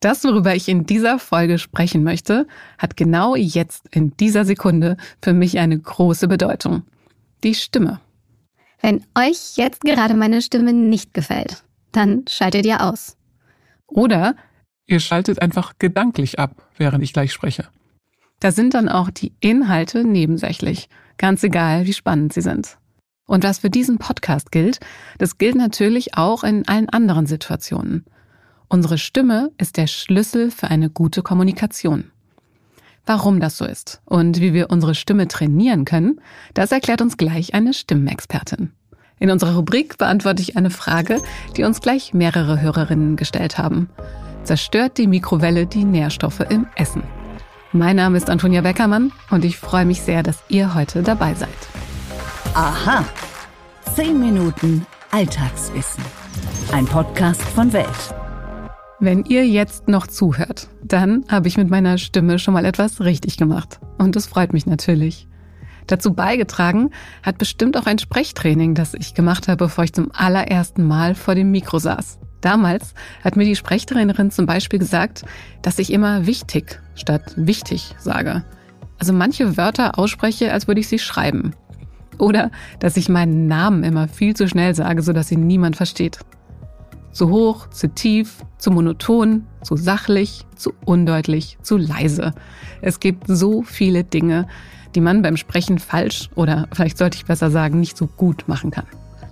Das, worüber ich in dieser Folge sprechen möchte, hat genau jetzt in dieser Sekunde für mich eine große Bedeutung. Die Stimme. Wenn euch jetzt gerade meine Stimme nicht gefällt, dann schaltet ihr aus. Oder ihr schaltet einfach gedanklich ab, während ich gleich spreche. Da sind dann auch die Inhalte nebensächlich, ganz egal, wie spannend sie sind. Und was für diesen Podcast gilt, das gilt natürlich auch in allen anderen Situationen. Unsere Stimme ist der Schlüssel für eine gute Kommunikation. Warum das so ist und wie wir unsere Stimme trainieren können, das erklärt uns gleich eine Stimmenexpertin. In unserer Rubrik beantworte ich eine Frage, die uns gleich mehrere Hörerinnen gestellt haben. Zerstört die Mikrowelle die Nährstoffe im Essen? Mein Name ist Antonia Beckermann und ich freue mich sehr, dass ihr heute dabei seid. Aha. Zehn Minuten Alltagswissen. Ein Podcast von Welt. Wenn ihr jetzt noch zuhört, dann habe ich mit meiner Stimme schon mal etwas richtig gemacht. Und das freut mich natürlich. Dazu beigetragen hat bestimmt auch ein Sprechtraining, das ich gemacht habe, bevor ich zum allerersten Mal vor dem Mikro saß. Damals hat mir die Sprechtrainerin zum Beispiel gesagt, dass ich immer wichtig statt wichtig sage. Also manche Wörter ausspreche, als würde ich sie schreiben. Oder dass ich meinen Namen immer viel zu schnell sage, sodass ihn niemand versteht. Zu hoch, zu tief, zu monoton, zu sachlich, zu undeutlich, zu leise. Es gibt so viele Dinge, die man beim Sprechen falsch oder vielleicht sollte ich besser sagen, nicht so gut machen kann.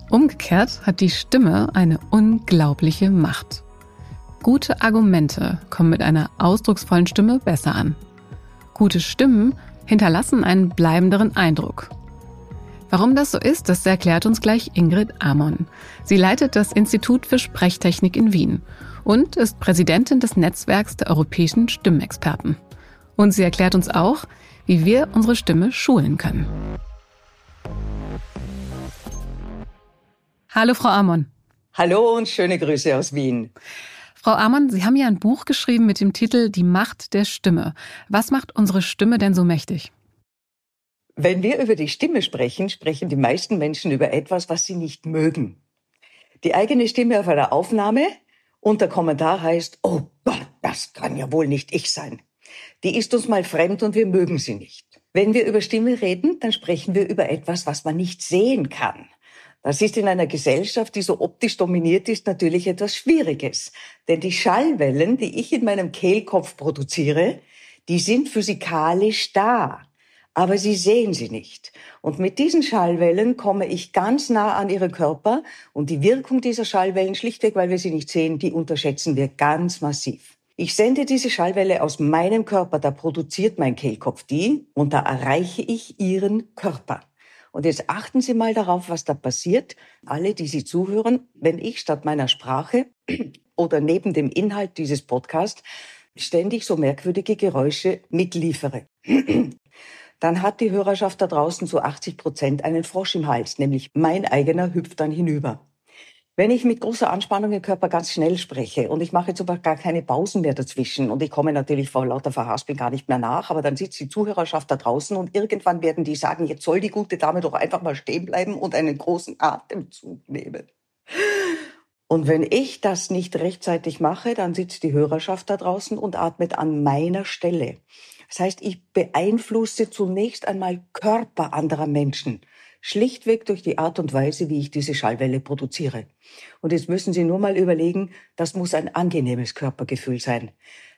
Umgekehrt hat die Stimme eine unglaubliche Macht. Gute Argumente kommen mit einer ausdrucksvollen Stimme besser an. Gute Stimmen hinterlassen einen bleibenderen Eindruck. Warum das so ist, das erklärt uns gleich Ingrid Amon. Sie leitet das Institut für Sprechtechnik in Wien und ist Präsidentin des Netzwerks der europäischen Stimmexperten. Und sie erklärt uns auch, wie wir unsere Stimme schulen können. Hallo, Frau Amon. Hallo und schöne Grüße aus Wien. Frau Amon, Sie haben ja ein Buch geschrieben mit dem Titel Die Macht der Stimme. Was macht unsere Stimme denn so mächtig? Wenn wir über die Stimme sprechen, sprechen die meisten Menschen über etwas, was sie nicht mögen. Die eigene Stimme auf einer Aufnahme und der Kommentar heißt, oh Gott, das kann ja wohl nicht ich sein. Die ist uns mal fremd und wir mögen sie nicht. Wenn wir über Stimme reden, dann sprechen wir über etwas, was man nicht sehen kann. Das ist in einer Gesellschaft, die so optisch dominiert ist, natürlich etwas Schwieriges. Denn die Schallwellen, die ich in meinem Kehlkopf produziere, die sind physikalisch da aber sie sehen sie nicht. Und mit diesen Schallwellen komme ich ganz nah an ihre Körper und die Wirkung dieser Schallwellen, schlichtweg weil wir sie nicht sehen, die unterschätzen wir ganz massiv. Ich sende diese Schallwelle aus meinem Körper, da produziert mein Kehlkopf die und da erreiche ich ihren Körper. Und jetzt achten Sie mal darauf, was da passiert. Alle, die Sie zuhören, wenn ich statt meiner Sprache oder neben dem Inhalt dieses Podcasts ständig so merkwürdige Geräusche mitliefere dann hat die Hörerschaft da draußen zu 80 Prozent einen Frosch im Hals, nämlich mein eigener hüpft dann hinüber. Wenn ich mit großer Anspannung im Körper ganz schnell spreche und ich mache jetzt aber gar keine Pausen mehr dazwischen und ich komme natürlich vor lauter Verhaspel gar nicht mehr nach, aber dann sitzt die Zuhörerschaft da draußen und irgendwann werden die sagen, jetzt soll die gute Dame doch einfach mal stehen bleiben und einen großen Atemzug nehmen. Und wenn ich das nicht rechtzeitig mache, dann sitzt die Hörerschaft da draußen und atmet an meiner Stelle. Das heißt, ich beeinflusse zunächst einmal Körper anderer Menschen. Schlichtweg durch die Art und Weise, wie ich diese Schallwelle produziere. Und jetzt müssen Sie nur mal überlegen, das muss ein angenehmes Körpergefühl sein.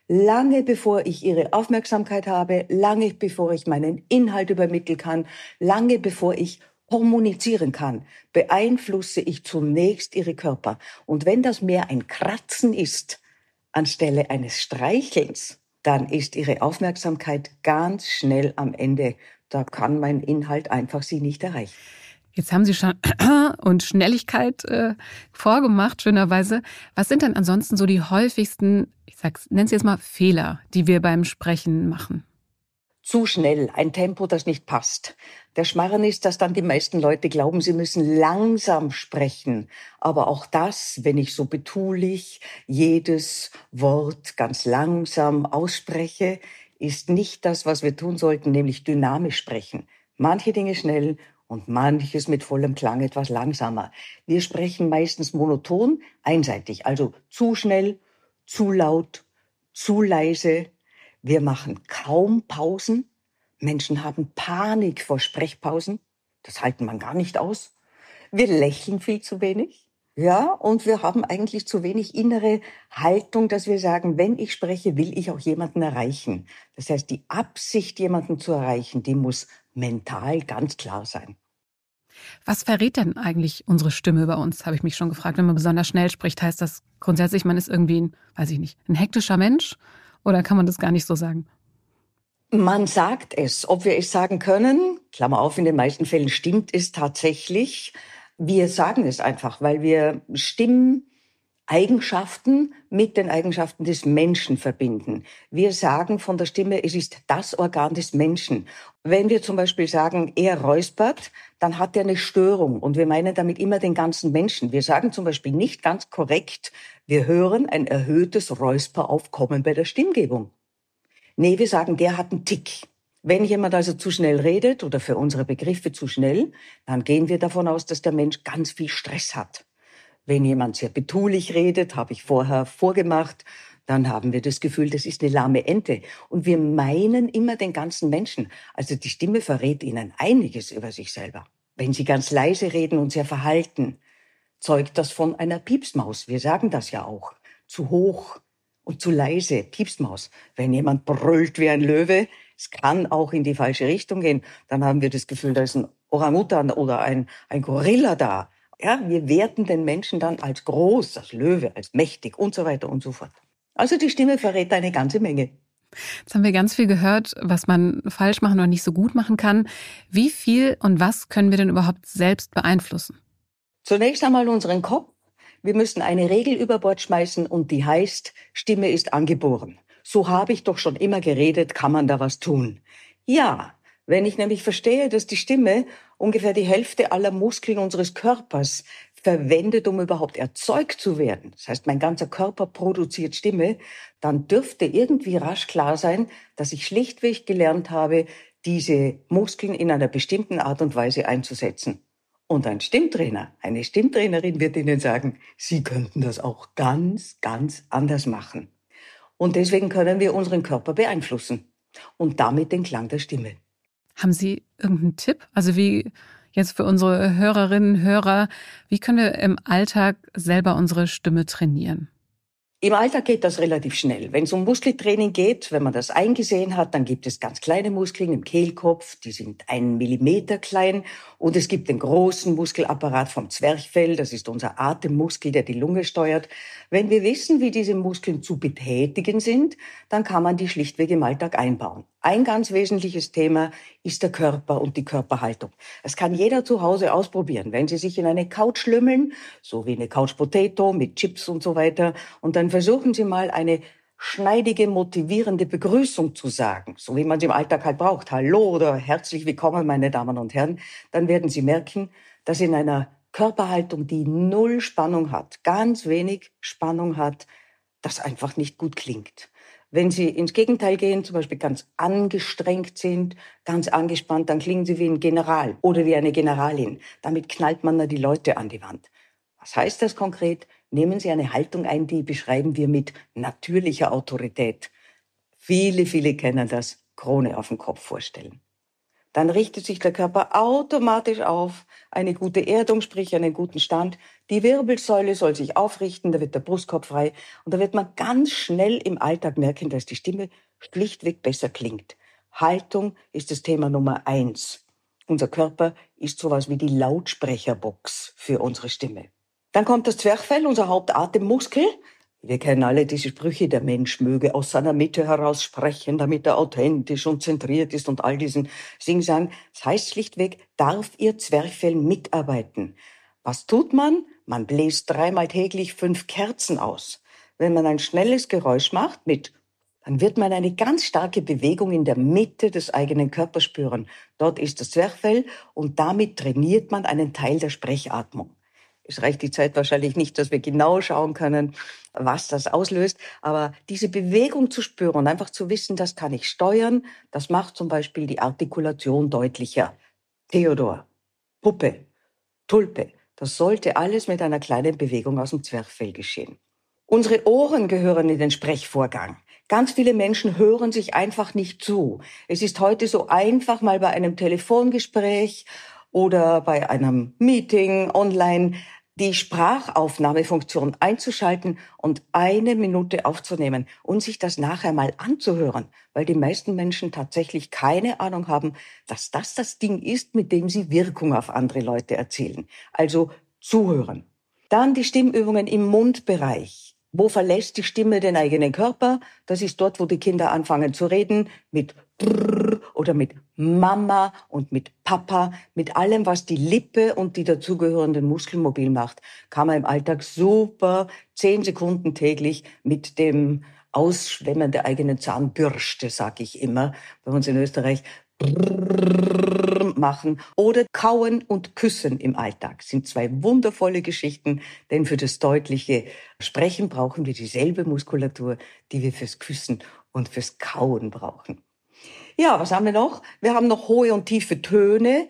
Lange bevor ich Ihre Aufmerksamkeit habe, lange bevor ich meinen Inhalt übermitteln kann, lange bevor ich kommunizieren kann, beeinflusse ich zunächst Ihre Körper. Und wenn das mehr ein Kratzen ist, anstelle eines Streichelns, dann ist Ihre Aufmerksamkeit ganz schnell am Ende. Da kann mein Inhalt einfach Sie nicht erreichen. Jetzt haben Sie schon und Schnelligkeit äh, vorgemacht, schönerweise. Was sind denn ansonsten so die häufigsten, ich sag's, nennen Sie jetzt mal Fehler, die wir beim Sprechen machen? Zu schnell, ein Tempo, das nicht passt. Der Schmarren ist, dass dann die meisten Leute glauben, sie müssen langsam sprechen. Aber auch das, wenn ich so betulich jedes Wort ganz langsam ausspreche, ist nicht das, was wir tun sollten, nämlich dynamisch sprechen. Manche Dinge schnell und manches mit vollem Klang etwas langsamer. Wir sprechen meistens monoton, einseitig, also zu schnell, zu laut, zu leise. Wir machen kaum Pausen. Menschen haben Panik vor Sprechpausen. Das halten man gar nicht aus. Wir lächeln viel zu wenig. Ja, und wir haben eigentlich zu wenig innere Haltung, dass wir sagen, wenn ich spreche, will ich auch jemanden erreichen. Das heißt, die Absicht, jemanden zu erreichen, die muss mental ganz klar sein. Was verrät denn eigentlich unsere Stimme über uns, habe ich mich schon gefragt. Wenn man besonders schnell spricht, heißt das grundsätzlich, man ist irgendwie ein, weiß ich nicht, ein hektischer Mensch? Oder kann man das gar nicht so sagen? Man sagt es. Ob wir es sagen können, Klammer auf, in den meisten Fällen stimmt es tatsächlich. Wir sagen es einfach, weil wir Stimmeigenschaften mit den Eigenschaften des Menschen verbinden. Wir sagen von der Stimme, es ist das Organ des Menschen. Wenn wir zum Beispiel sagen, er räuspert, dann hat er eine Störung und wir meinen damit immer den ganzen Menschen. Wir sagen zum Beispiel nicht ganz korrekt, wir hören ein erhöhtes Räusperaufkommen bei der Stimmgebung. Nee, wir sagen, der hat einen Tick. Wenn jemand also zu schnell redet oder für unsere Begriffe zu schnell, dann gehen wir davon aus, dass der Mensch ganz viel Stress hat. Wenn jemand sehr betulich redet, habe ich vorher vorgemacht, dann haben wir das Gefühl, das ist eine lahme Ente. Und wir meinen immer den ganzen Menschen. Also die Stimme verrät ihnen einiges über sich selber. Wenn sie ganz leise reden und sehr verhalten, zeugt das von einer Piepsmaus. Wir sagen das ja auch. Zu hoch und zu leise, Piepsmaus. Wenn jemand brüllt wie ein Löwe, es kann auch in die falsche Richtung gehen. Dann haben wir das Gefühl, da ist ein Orangutan oder ein, ein Gorilla da. Ja, wir werten den Menschen dann als groß, als Löwe, als mächtig und so weiter und so fort. Also die Stimme verrät eine ganze Menge. Jetzt haben wir ganz viel gehört, was man falsch machen oder nicht so gut machen kann. Wie viel und was können wir denn überhaupt selbst beeinflussen? Zunächst einmal unseren Kopf. Wir müssen eine Regel über Bord schmeißen und die heißt, Stimme ist angeboren so habe ich doch schon immer geredet, kann man da was tun? Ja, wenn ich nämlich verstehe, dass die Stimme ungefähr die Hälfte aller Muskeln unseres Körpers verwendet, um überhaupt erzeugt zu werden, das heißt, mein ganzer Körper produziert Stimme, dann dürfte irgendwie rasch klar sein, dass ich schlichtweg gelernt habe, diese Muskeln in einer bestimmten Art und Weise einzusetzen. Und ein Stimmtrainer, eine Stimmtrainerin wird Ihnen sagen, Sie könnten das auch ganz, ganz anders machen. Und deswegen können wir unseren Körper beeinflussen und damit den Klang der Stimme. Haben Sie irgendeinen Tipp? Also wie jetzt für unsere Hörerinnen, Hörer, wie können wir im Alltag selber unsere Stimme trainieren? Im Alltag geht das relativ schnell. Wenn es um Muskeltraining geht, wenn man das eingesehen hat, dann gibt es ganz kleine Muskeln im Kehlkopf, die sind einen Millimeter klein. Und es gibt den großen Muskelapparat vom Zwerchfell, das ist unser Atemmuskel, der die Lunge steuert. Wenn wir wissen, wie diese Muskeln zu betätigen sind, dann kann man die schlichtweg im Alltag einbauen. Ein ganz wesentliches Thema ist der Körper und die Körperhaltung. Das kann jeder zu Hause ausprobieren. Wenn Sie sich in eine Couch lümmeln, so wie eine Couch Potato mit Chips und so weiter, und dann versuchen Sie mal eine schneidige, motivierende Begrüßung zu sagen, so wie man sie im Alltag halt braucht. Hallo oder herzlich willkommen, meine Damen und Herren. Dann werden Sie merken, dass in einer Körperhaltung, die null Spannung hat, ganz wenig Spannung hat, das einfach nicht gut klingt. Wenn Sie ins Gegenteil gehen, zum Beispiel ganz angestrengt sind, ganz angespannt, dann klingen Sie wie ein General oder wie eine Generalin. Damit knallt man da die Leute an die Wand. Was heißt das konkret? Nehmen Sie eine Haltung ein, die beschreiben wir mit natürlicher Autorität. Viele, viele kennen das Krone auf dem Kopf vorstellen dann richtet sich der Körper automatisch auf, eine gute Erdung, sprich einen guten Stand. Die Wirbelsäule soll sich aufrichten, da wird der Brustkorb frei und da wird man ganz schnell im Alltag merken, dass die Stimme schlichtweg besser klingt. Haltung ist das Thema Nummer eins. Unser Körper ist sowas wie die Lautsprecherbox für unsere Stimme. Dann kommt das Zwerchfell, unser Hauptatemmuskel. Wir kennen alle diese Sprüche, der Mensch möge aus seiner Mitte heraus sprechen, damit er authentisch und zentriert ist und all diesen Singsang. Das heißt schlichtweg, darf Ihr Zwerchfell mitarbeiten. Was tut man? Man bläst dreimal täglich fünf Kerzen aus. Wenn man ein schnelles Geräusch macht mit dann wird man eine ganz starke Bewegung in der Mitte des eigenen Körpers spüren. Dort ist das Zwerchfell und damit trainiert man einen Teil der Sprechatmung. Es reicht die Zeit wahrscheinlich nicht, dass wir genau schauen können, was das auslöst. Aber diese Bewegung zu spüren einfach zu wissen, das kann ich steuern, das macht zum Beispiel die Artikulation deutlicher. Theodor, Puppe, Tulpe, das sollte alles mit einer kleinen Bewegung aus dem Zwerchfell geschehen. Unsere Ohren gehören in den Sprechvorgang. Ganz viele Menschen hören sich einfach nicht zu. Es ist heute so einfach, mal bei einem Telefongespräch oder bei einem Meeting online die Sprachaufnahmefunktion einzuschalten und eine Minute aufzunehmen und sich das nachher mal anzuhören, weil die meisten Menschen tatsächlich keine Ahnung haben, dass das das Ding ist, mit dem sie Wirkung auf andere Leute erzielen. Also zuhören. Dann die Stimmübungen im Mundbereich. Wo verlässt die Stimme den eigenen Körper? Das ist dort, wo die Kinder anfangen zu reden, mit Brrr oder mit Mama und mit Papa, mit allem, was die Lippe und die dazugehörenden Muskeln mobil macht, kann man im Alltag super zehn Sekunden täglich mit dem Ausschwemmen der eigenen Zahnbürste, sag ich immer, bei uns in Österreich, machen oder kauen und küssen im Alltag sind zwei wundervolle Geschichten, denn für das deutliche Sprechen brauchen wir dieselbe Muskulatur, die wir fürs Küssen und fürs Kauen brauchen. Ja, was haben wir noch? Wir haben noch hohe und tiefe Töne.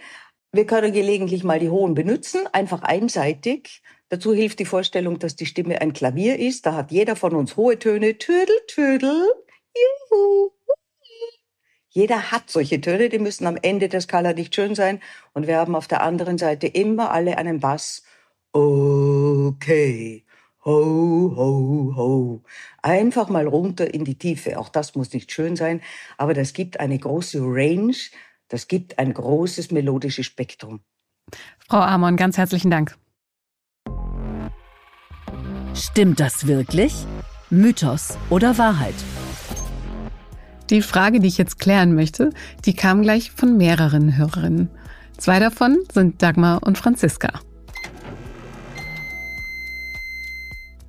Wir können gelegentlich mal die hohen benutzen, einfach einseitig. Dazu hilft die Vorstellung, dass die Stimme ein Klavier ist. Da hat jeder von uns hohe Töne. Tödel, tödel, juhu. Jeder hat solche Töne, die müssen am Ende der Skala nicht schön sein. Und wir haben auf der anderen Seite immer alle einen Bass. Okay. Ho, ho, ho. Einfach mal runter in die Tiefe. Auch das muss nicht schön sein, aber das gibt eine große Range, das gibt ein großes melodisches Spektrum. Frau Amon, ganz herzlichen Dank. Stimmt das wirklich? Mythos oder Wahrheit? Die Frage, die ich jetzt klären möchte, die kam gleich von mehreren Hörerinnen. Zwei davon sind Dagmar und Franziska.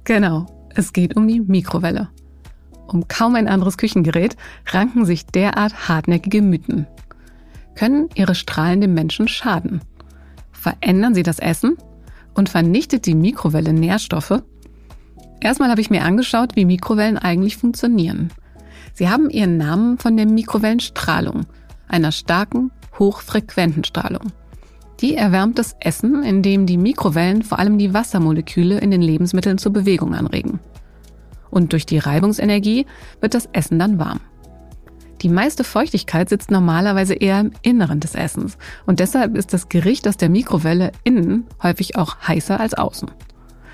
Genau, es geht um die Mikrowelle. Um kaum ein anderes Küchengerät ranken sich derart hartnäckige Mythen. Können ihre Strahlen dem Menschen schaden? Verändern sie das Essen? Und vernichtet die Mikrowelle Nährstoffe? Erstmal habe ich mir angeschaut, wie Mikrowellen eigentlich funktionieren. Sie haben ihren Namen von der Mikrowellenstrahlung, einer starken, hochfrequenten Strahlung. Die erwärmt das Essen, indem die Mikrowellen vor allem die Wassermoleküle in den Lebensmitteln zur Bewegung anregen. Und durch die Reibungsenergie wird das Essen dann warm. Die meiste Feuchtigkeit sitzt normalerweise eher im Inneren des Essens und deshalb ist das Gericht aus der Mikrowelle innen häufig auch heißer als außen.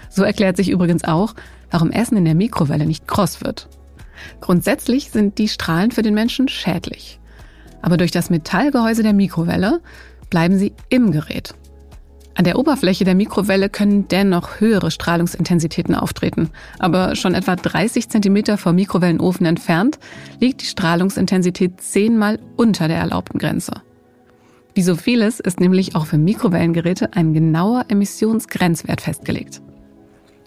So erklärt sich übrigens auch, warum Essen in der Mikrowelle nicht kross wird. Grundsätzlich sind die Strahlen für den Menschen schädlich. Aber durch das Metallgehäuse der Mikrowelle bleiben sie im Gerät. An der Oberfläche der Mikrowelle können dennoch höhere Strahlungsintensitäten auftreten, aber schon etwa 30 Zentimeter vom Mikrowellenofen entfernt liegt die Strahlungsintensität zehnmal unter der erlaubten Grenze. Wie so vieles ist nämlich auch für Mikrowellengeräte ein genauer Emissionsgrenzwert festgelegt.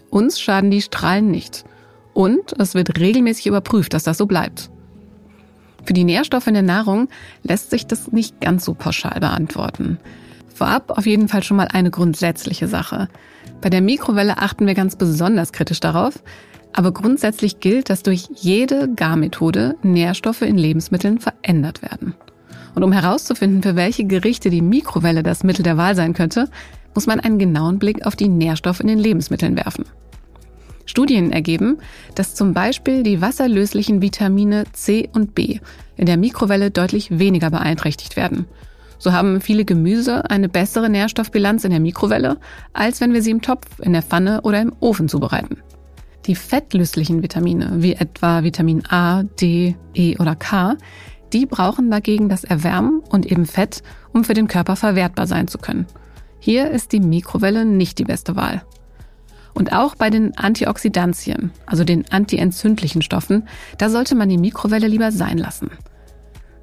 Uns schaden die Strahlen nicht und es wird regelmäßig überprüft, dass das so bleibt. Für die Nährstoffe in der Nahrung lässt sich das nicht ganz so pauschal beantworten. Vorab auf jeden Fall schon mal eine grundsätzliche Sache. Bei der Mikrowelle achten wir ganz besonders kritisch darauf, aber grundsätzlich gilt, dass durch jede Garmethode Nährstoffe in Lebensmitteln verändert werden. Und um herauszufinden, für welche Gerichte die Mikrowelle das Mittel der Wahl sein könnte, muss man einen genauen Blick auf die Nährstoffe in den Lebensmitteln werfen. Studien ergeben, dass zum Beispiel die wasserlöslichen Vitamine C und B in der Mikrowelle deutlich weniger beeinträchtigt werden. So haben viele Gemüse eine bessere Nährstoffbilanz in der Mikrowelle, als wenn wir sie im Topf, in der Pfanne oder im Ofen zubereiten. Die fettlöslichen Vitamine, wie etwa Vitamin A, D, E oder K, die brauchen dagegen das Erwärmen und eben Fett, um für den Körper verwertbar sein zu können. Hier ist die Mikrowelle nicht die beste Wahl. Und auch bei den Antioxidantien, also den antientzündlichen Stoffen, da sollte man die Mikrowelle lieber sein lassen.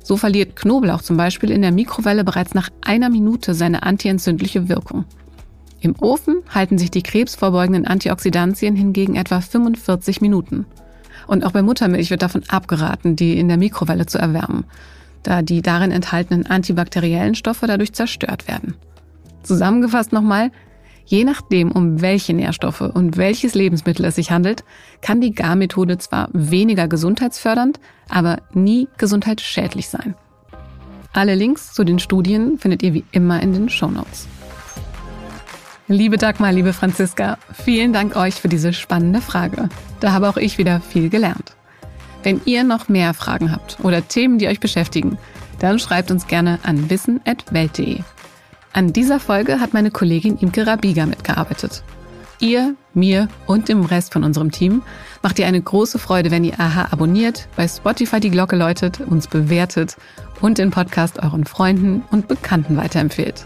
So verliert Knoblauch zum Beispiel in der Mikrowelle bereits nach einer Minute seine antientzündliche Wirkung. Im Ofen halten sich die krebsvorbeugenden Antioxidantien hingegen etwa 45 Minuten. Und auch bei Muttermilch wird davon abgeraten, die in der Mikrowelle zu erwärmen, da die darin enthaltenen antibakteriellen Stoffe dadurch zerstört werden. Zusammengefasst nochmal, Je nachdem, um welche Nährstoffe und welches Lebensmittel es sich handelt, kann die Garmethode zwar weniger gesundheitsfördernd, aber nie gesundheitsschädlich sein. Alle Links zu den Studien findet ihr wie immer in den Show Notes. Liebe Dagmar, liebe Franziska, vielen Dank euch für diese spannende Frage. Da habe auch ich wieder viel gelernt. Wenn ihr noch mehr Fragen habt oder Themen, die euch beschäftigen, dann schreibt uns gerne an wissen.welt.de. An dieser Folge hat meine Kollegin Imke Rabiga mitgearbeitet. Ihr, mir und dem Rest von unserem Team macht ihr eine große Freude, wenn ihr AHA abonniert, bei Spotify die Glocke läutet, uns bewertet und den Podcast euren Freunden und Bekannten weiterempfehlt.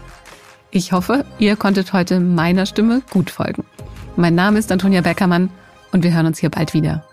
Ich hoffe, ihr konntet heute meiner Stimme gut folgen. Mein Name ist Antonia Beckermann und wir hören uns hier bald wieder.